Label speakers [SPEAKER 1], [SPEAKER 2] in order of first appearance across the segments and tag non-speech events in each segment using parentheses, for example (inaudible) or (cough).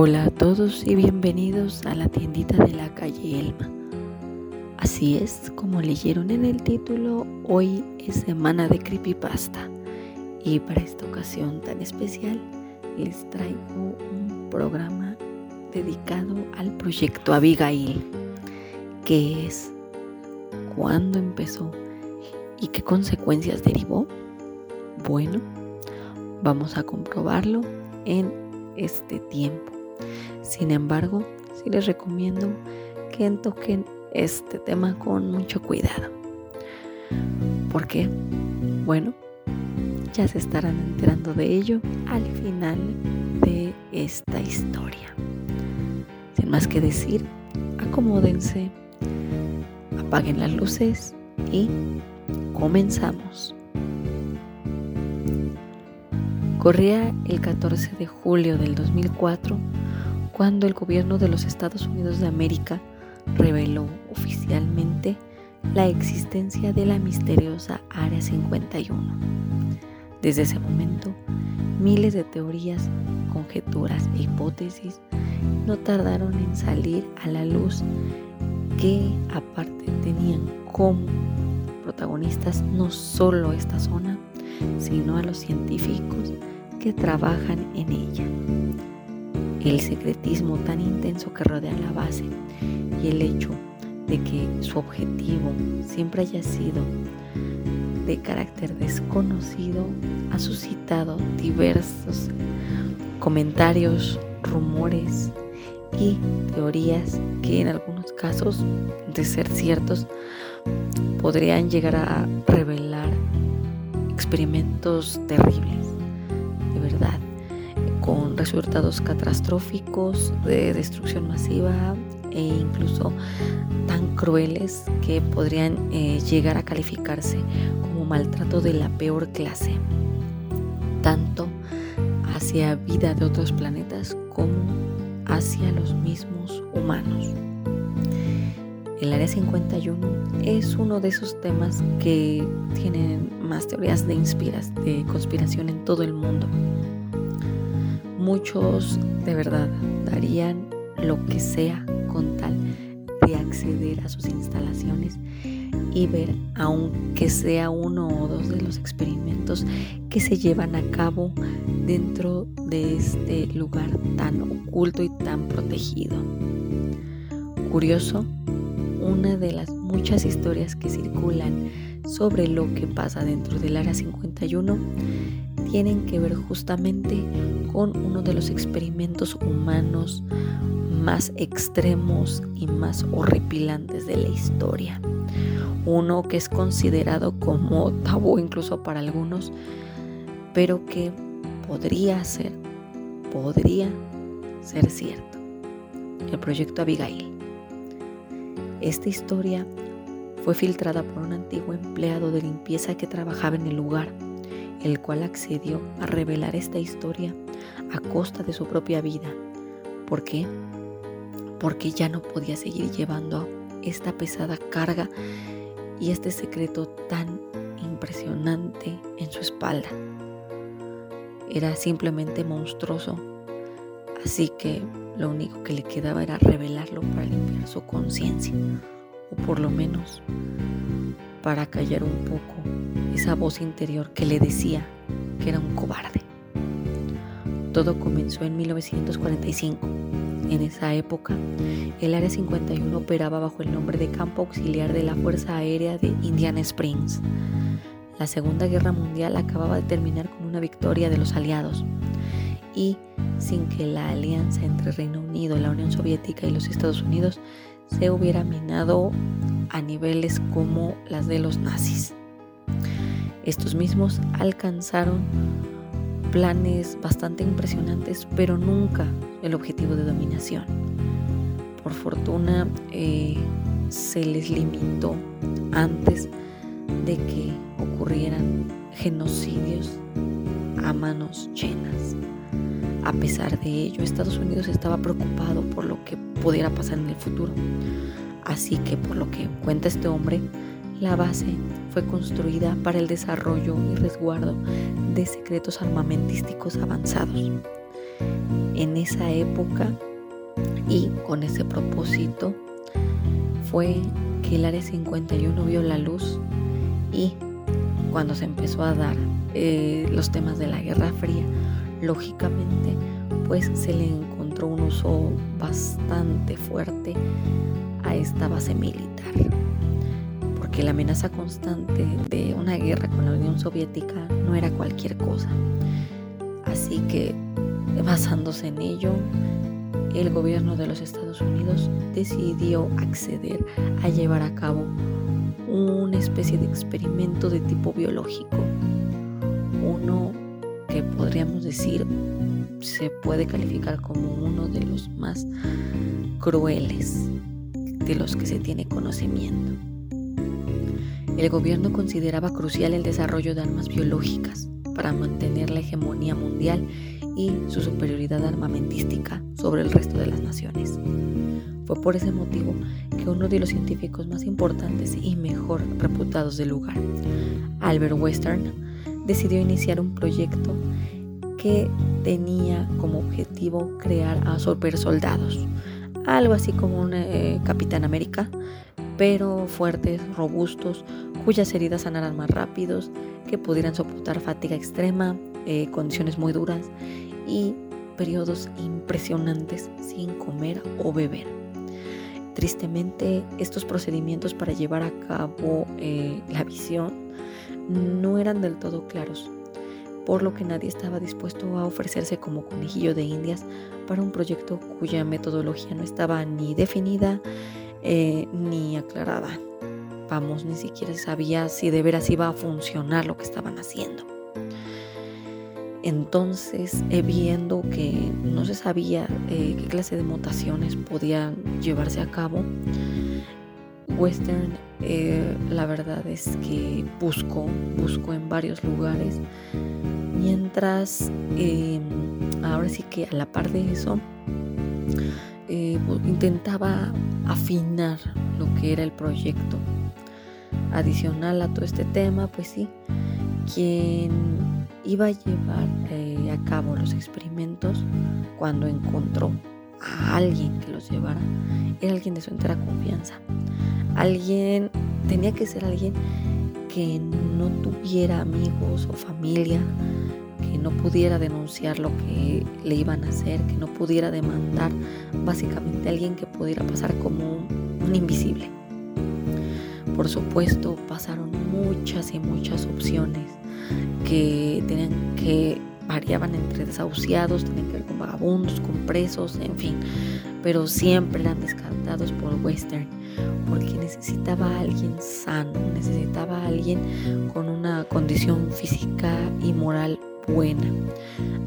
[SPEAKER 1] Hola a todos y bienvenidos a la tiendita de la calle Elma. Así es, como leyeron en el título, hoy es semana de Creepypasta y para esta ocasión tan especial les traigo un programa dedicado al proyecto Abigail, que es cuándo empezó y qué consecuencias derivó. Bueno, vamos a comprobarlo en este tiempo. Sin embargo, sí les recomiendo que toquen este tema con mucho cuidado. ¿Por qué? Bueno, ya se estarán enterando de ello al final de esta historia. Sin más que decir, acomódense, apaguen las luces y comenzamos. Corría el 14 de julio del 2004 cuando el gobierno de los Estados Unidos de América reveló oficialmente la existencia de la misteriosa Área 51. Desde ese momento, miles de teorías, conjeturas e hipótesis no tardaron en salir a la luz que aparte tenían como protagonistas no solo esta zona, sino a los científicos que trabajan en ella. El secretismo tan intenso que rodea la base y el hecho de que su objetivo siempre haya sido de carácter desconocido ha suscitado diversos comentarios, rumores y teorías que en algunos casos, de ser ciertos, podrían llegar a revelar experimentos terribles, resultados catastróficos de destrucción masiva e incluso tan crueles que podrían eh, llegar a calificarse como maltrato de la peor clase, tanto hacia vida de otros planetas como hacia los mismos humanos. El Área 51 es uno de esos temas que tienen más teorías de, de conspiración en todo el mundo. Muchos de verdad darían lo que sea con tal de acceder a sus instalaciones y ver, aunque sea uno o dos de los experimentos que se llevan a cabo dentro de este lugar tan oculto y tan protegido. Curioso, una de las muchas historias que circulan sobre lo que pasa dentro del Área 51 tienen que ver justamente con uno de los experimentos humanos más extremos y más horripilantes de la historia. Uno que es considerado como tabú incluso para algunos, pero que podría ser, podría ser cierto. El proyecto Abigail. Esta historia fue filtrada por un antiguo empleado de limpieza que trabajaba en el lugar el cual accedió a revelar esta historia a costa de su propia vida. ¿Por qué? Porque ya no podía seguir llevando esta pesada carga y este secreto tan impresionante en su espalda. Era simplemente monstruoso, así que lo único que le quedaba era revelarlo para limpiar su conciencia, o por lo menos para callar un poco esa voz interior que le decía que era un cobarde. Todo comenzó en 1945. En esa época, el Área 51 operaba bajo el nombre de Campo Auxiliar de la Fuerza Aérea de Indiana Springs. La Segunda Guerra Mundial acababa de terminar con una victoria de los aliados y sin que la alianza entre Reino Unido, la Unión Soviética y los Estados Unidos se hubiera minado a niveles como las de los nazis. Estos mismos alcanzaron planes bastante impresionantes, pero nunca el objetivo de dominación. Por fortuna eh, se les limitó antes de que ocurrieran genocidios a manos llenas. A pesar de ello, Estados Unidos estaba preocupado por lo que pudiera pasar en el futuro. Así que, por lo que cuenta este hombre, la base fue construida para el desarrollo y resguardo de secretos armamentísticos avanzados. en esa época y con ese propósito fue que el Área 51 vio la luz y cuando se empezó a dar eh, los temas de la Guerra Fría, lógicamente pues se le encontró un uso bastante fuerte a esta base militar. Porque la amenaza constante de una guerra con la Unión Soviética no era cualquier cosa. Así que, basándose en ello, el gobierno de los Estados Unidos decidió acceder a llevar a cabo una especie de experimento de tipo biológico. Podríamos decir se puede calificar como uno de los más crueles de los que se tiene conocimiento. El gobierno consideraba crucial el desarrollo de armas biológicas para mantener la hegemonía mundial y su superioridad armamentística sobre el resto de las naciones. Fue por ese motivo que uno de los científicos más importantes y mejor reputados del lugar, Albert Western, decidió iniciar un proyecto que tenía como objetivo crear a super soldados, algo así como un eh, Capitán América, pero fuertes, robustos, cuyas heridas sanaran más rápidos, que pudieran soportar fatiga extrema, eh, condiciones muy duras y periodos impresionantes sin comer o beber. Tristemente, estos procedimientos para llevar a cabo eh, la visión no eran del todo claros, por lo que nadie estaba dispuesto a ofrecerse como conejillo de indias para un proyecto cuya metodología no estaba ni definida eh, ni aclarada. Vamos, ni siquiera sabía si de veras iba a funcionar lo que estaban haciendo. Entonces, eh, viendo que no se sabía eh, qué clase de mutaciones podían llevarse a cabo, Western, eh, la verdad es que buscó, buscó en varios lugares, mientras em, ahora sí que a la par de eso, intentaba afinar lo que era el proyecto. Adicional a todo este tema, pues sí, quien iba a llevar eh, a cabo los experimentos cuando encontró a alguien que los llevara, era alguien de su entera confianza. Alguien, tenía que ser alguien que no tuviera amigos o familia, que no pudiera denunciar lo que le iban a hacer, que no pudiera demandar, básicamente alguien que pudiera pasar como un invisible. Por supuesto, pasaron muchas y muchas opciones que tenían que variaban entre desahuciados, tenían que ver con vagabundos, con presos, en fin, pero siempre eran descartados por Western, porque necesitaba a alguien sano, necesitaba a alguien con una condición física y moral buena.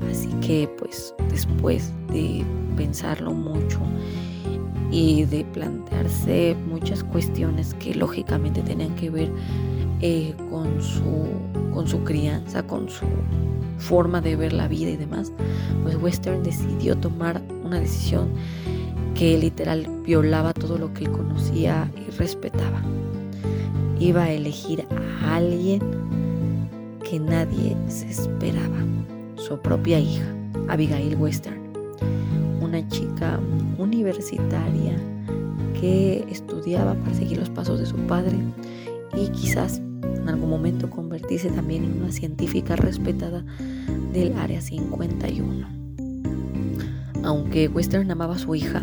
[SPEAKER 1] Así que pues después de pensarlo mucho y de plantearse muchas cuestiones que lógicamente tenían que ver eh, con, su, con su crianza, con su forma de ver la vida y demás, pues Western decidió tomar una decisión que literal violaba todo lo que él conocía y respetaba. Iba a elegir a alguien que nadie se esperaba, su propia hija, Abigail Western, una chica universitaria que estudiaba para seguir los pasos de su padre y quizás en algún momento convertirse también en una científica respetada del Área 51. Aunque Western amaba a su hija,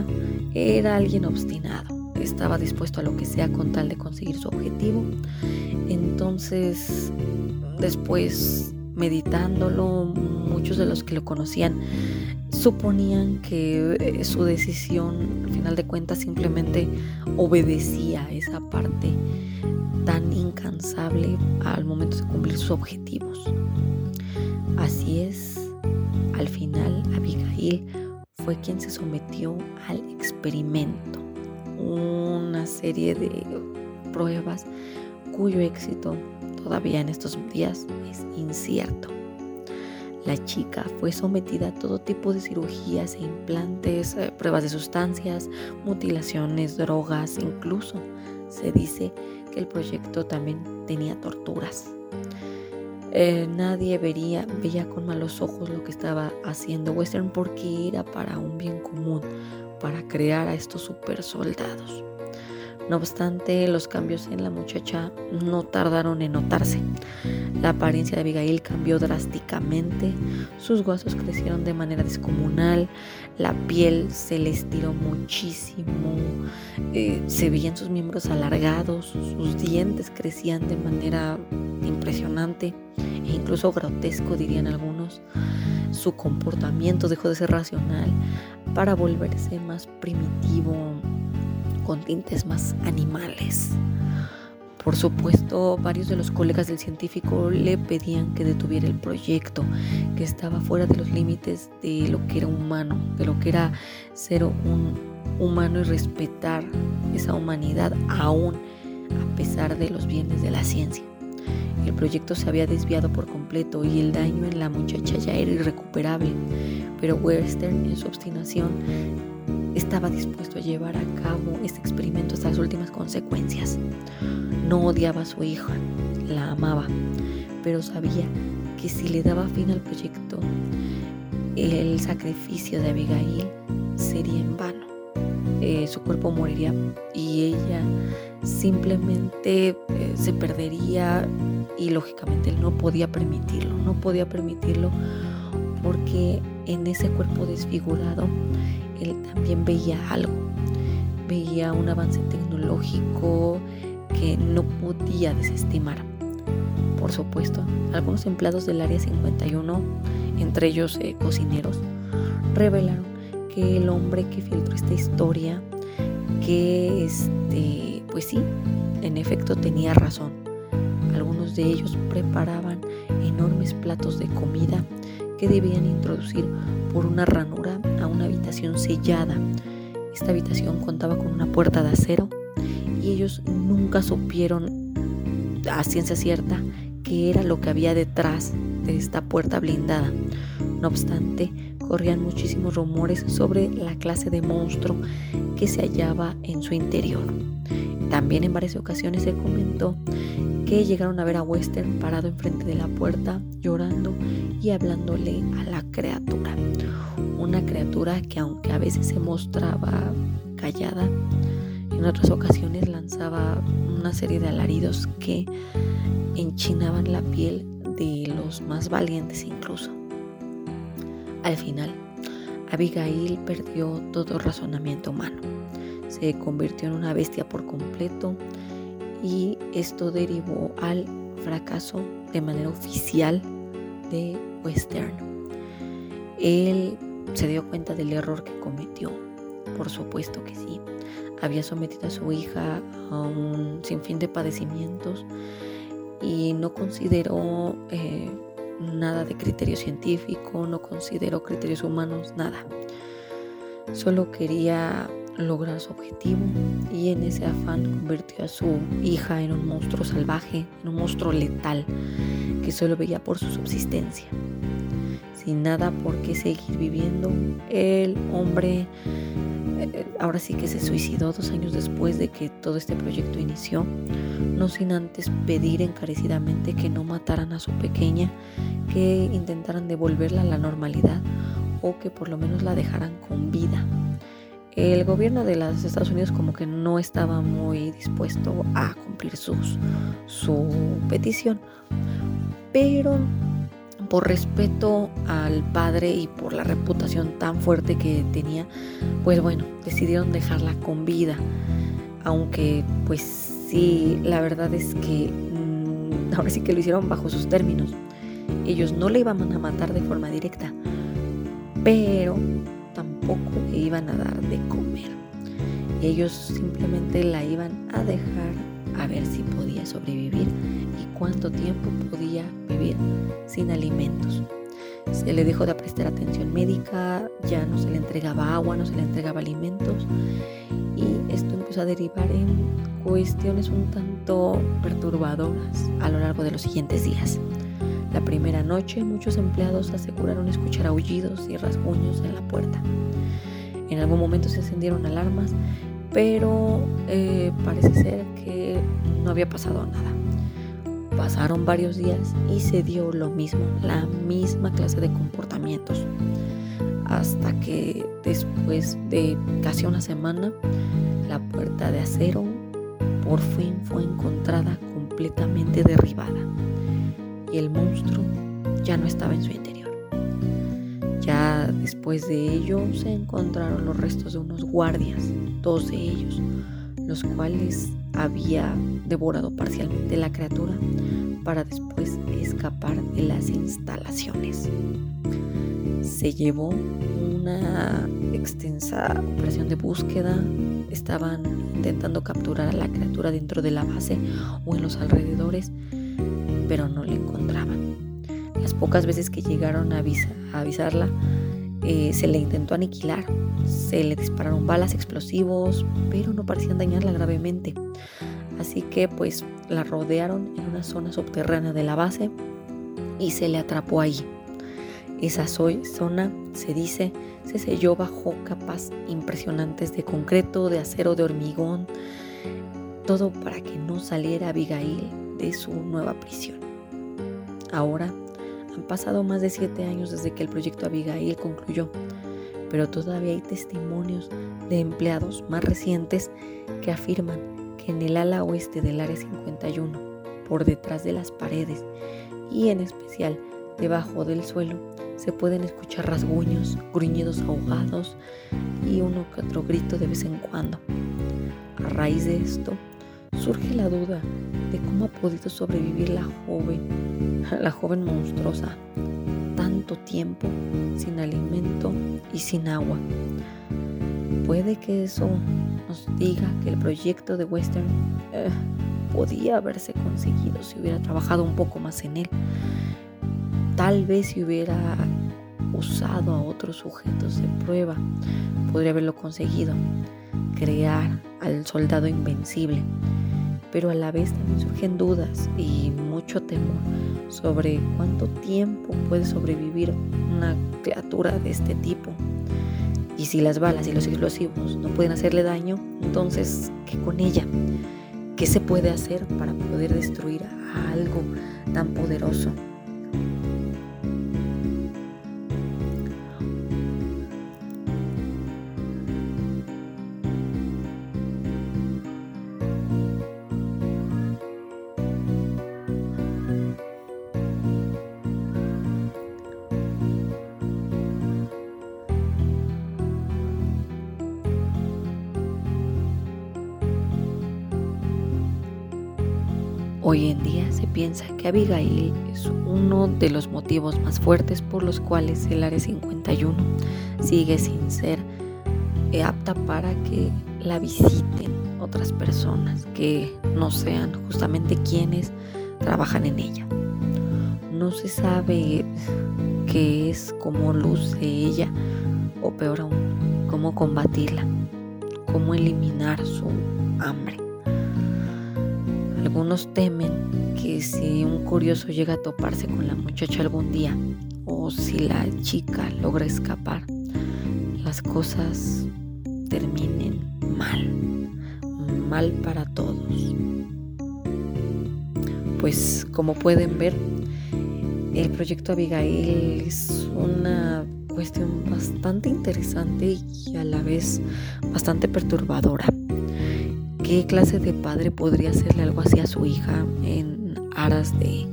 [SPEAKER 1] era alguien obstinado, estaba dispuesto a lo que sea con tal de conseguir su objetivo. Entonces, después, meditándolo, muchos de los que lo conocían suponían que eh, su decisión, al final de cuentas, simplemente obedecía a esa parte tan incansable al momento de cumplir sus objetivos. Así es, al final Abigail fue quien se sometió al experimento, una serie de pruebas cuyo éxito todavía en estos días es incierto. La chica fue sometida a todo tipo de cirugías e implantes, eh, pruebas de sustancias, mutilaciones, drogas, incluso se dice que el proyecto también tenía torturas. Eh, nadie vería, veía con malos ojos lo que estaba haciendo Western porque era para un bien común, para crear a estos super soldados. No obstante, los cambios en la muchacha no tardaron en notarse. La apariencia de Abigail cambió drásticamente, sus huesos crecieron de manera descomunal, la piel se le estiró muchísimo, eh, se veían sus miembros alargados, sus dientes crecían de manera impresionante e incluso grotesco dirían algunos. Su comportamiento dejó de ser racional para volverse más primitivo, con tintes más animales. Por supuesto, varios de los colegas del científico le pedían que detuviera el proyecto, que estaba fuera de los límites de lo que era humano, de lo que era ser un humano y respetar esa humanidad aún a pesar de los bienes de la ciencia. El proyecto se había desviado por completo y el daño en la muchacha ya era irrecuperable, pero Western en su obstinación estaba dispuesto a llevar a cabo este experimento hasta las últimas consecuencias. No odiaba a su hija, la amaba, pero sabía que si le daba fin al proyecto, el sacrificio de Abigail sería en vano. Eh, su cuerpo moriría y ella simplemente eh, se perdería y lógicamente él no podía permitirlo, no podía permitirlo porque en ese cuerpo desfigurado él también veía algo, veía un avance tecnológico que no podía desestimar. Por supuesto, algunos empleados del Área 51, entre ellos eh, cocineros, revelaron que el hombre que filtró esta historia, que este, pues sí, en efecto tenía razón. Algunos de ellos preparaban enormes platos de comida que debían introducir por una ranura a una habitación sellada. Esta habitación contaba con una puerta de acero y ellos nunca supieron a ciencia cierta qué era lo que había detrás de esta puerta blindada. No obstante, corrían muchísimos rumores sobre la clase de monstruo que se hallaba en su interior. También en varias ocasiones se comentó que llegaron a ver a Western parado enfrente de la puerta, llorando y hablándole a la criatura. Una criatura que aunque a veces se mostraba callada, en otras ocasiones lanzaba una serie de alaridos que enchinaban la piel de los más valientes incluso. Al final, Abigail perdió todo razonamiento humano. Se convirtió en una bestia por completo y esto derivó al fracaso de manera oficial de Western. Él se dio cuenta del error que cometió, por supuesto que sí. Había sometido a su hija a un sinfín de padecimientos y no consideró eh, nada de criterio científico, no consideró criterios humanos, nada. Solo quería lograr su objetivo y en ese afán convirtió a su hija en un monstruo salvaje, en un monstruo letal que solo veía por su subsistencia. Sin nada por qué seguir viviendo, el hombre eh, ahora sí que se suicidó dos años después de que todo este proyecto inició, no sin antes pedir encarecidamente que no mataran a su pequeña, que intentaran devolverla a la normalidad o que por lo menos la dejaran con vida el gobierno de los Estados Unidos como que no estaba muy dispuesto a cumplir sus, su petición. Pero por respeto al padre y por la reputación tan fuerte que tenía, pues bueno, decidieron dejarla con vida. Aunque pues sí, la verdad es que mm, ahora sí que lo hicieron bajo sus términos. Ellos no le iban a matar de forma directa, pero tampoco le iban a dar de comer. Ellos simplemente la iban a dejar a ver si podía sobrevivir y cuánto tiempo podía vivir sin alimentos. Se le dejó de prestar atención médica, ya no se le entregaba agua, no se le entregaba alimentos y esto empezó a derivar en cuestiones un tanto perturbadoras a lo largo de los siguientes días. La primera noche muchos empleados aseguraron escuchar aullidos y rasguños en la puerta. En algún momento se encendieron alarmas, pero eh, parece ser que no había pasado nada. Pasaron varios días y se dio lo mismo, la misma clase de comportamientos. Hasta que después de casi una semana, la puerta de acero por fin fue encontrada completamente derribada y el monstruo ya no estaba en su interior. Ya después de ello se encontraron los restos de unos guardias, dos de ellos, los cuales había devorado parcialmente la criatura para después escapar de las instalaciones. Se llevó una extensa operación de búsqueda. Estaban intentando capturar a la criatura dentro de la base o en los alrededores, pero no la encontraban. Las pocas veces que llegaron a, avisarla, eh, se le intentó aniquilar, se le dispararon balas explosivos, pero no parecían dañarla gravemente. Así que pues la rodearon en una zona subterránea de la base y se le atrapó ahí. Esa zona, se dice, se selló bajo capas impresionantes de concreto, de acero, de hormigón, todo para que no saliera Abigail de su nueva prisión. Ahora han pasado más de siete años desde que el proyecto Abigail concluyó, pero todavía hay testimonios de empleados más recientes que afirman que en el ala oeste del Área 51, por detrás de las paredes y en especial debajo del suelo, se pueden escuchar rasguños, gruñidos ahogados y uno que otro grito de vez en cuando. A raíz de esto, surge la duda de cómo ha podido sobrevivir la joven, (laughs) la joven monstruosa, tanto tiempo sin alimento y sin agua. Puede que eso nos diga que el proyecto de Western eh, podía haberse conseguido si hubiera trabajado un poco más en él. Tal vez si hubiera usado a otros sujetos de prueba, podría haberlo conseguido. Crear al soldado invencible pero a la vez también surgen dudas y mucho temor sobre cuánto tiempo puede sobrevivir una criatura de este tipo. Y si las balas y los explosivos no pueden hacerle daño, entonces, ¿qué con ella? ¿Qué se puede hacer para poder destruir algo tan poderoso? Hoy en día se piensa que Abigail es uno de los motivos más fuertes por los cuales el Área 51 sigue sin ser eh, apta para que la visiten otras personas que no sean justamente quienes trabajan en ella. No se sabe qué es, cómo luce ella o peor aún, cómo combatirla, cómo eliminar su hambre. Algunos temen que si un curioso llega a toparse con la muchacha algún día o si la chica logra escapar, las cosas terminen mal, mal para todos. Pues como pueden ver, el proyecto Abigail es una cuestión bastante interesante y a la vez bastante perturbadora qué clase de padre podría hacerle algo así a su hija en aras de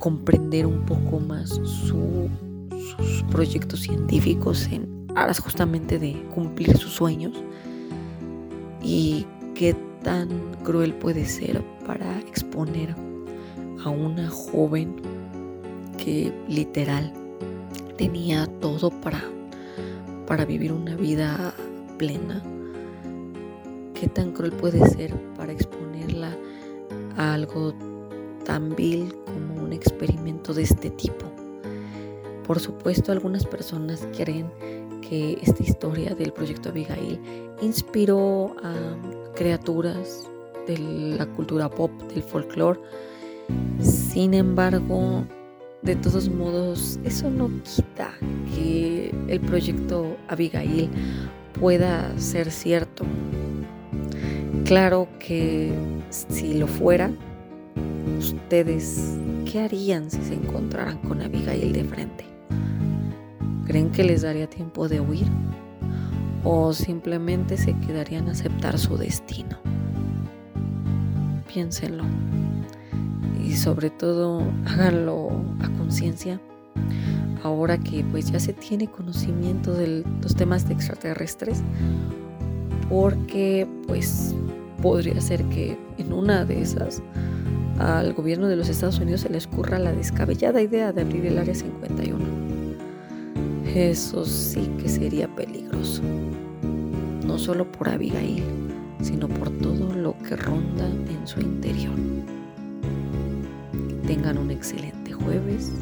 [SPEAKER 1] comprender un poco más sus proyectos científicos, en aras justamente de cumplir sus sueños y qué tan cruel puede ser para exponer a una joven que literal tenía todo para, para vivir una vida plena qué tan cruel puede ser para exponerla a algo tan vil como un experimento de este tipo. Por supuesto, algunas personas creen que esta historia del proyecto Abigail inspiró a criaturas de la cultura pop, del folclore. Sin embargo, de todos modos, eso no quita que el proyecto Abigail pueda ser cierto Claro que si lo fuera, ustedes, ¿qué harían si se encontraran con Abigail de frente? ¿Creen que les daría tiempo de huir? ¿O simplemente se quedarían a aceptar su destino? Piénsenlo. Y sobre todo, háganlo a conciencia. Ahora que pues ya se tiene conocimiento de los temas de extraterrestres, porque pues podría ser que en una de esas al gobierno de los Estados Unidos se les ocurra la descabellada idea de abrir el Área 51. Eso sí que sería peligroso. No solo por Abigail, sino por todo lo que ronda en su interior. tengan un excelente jueves.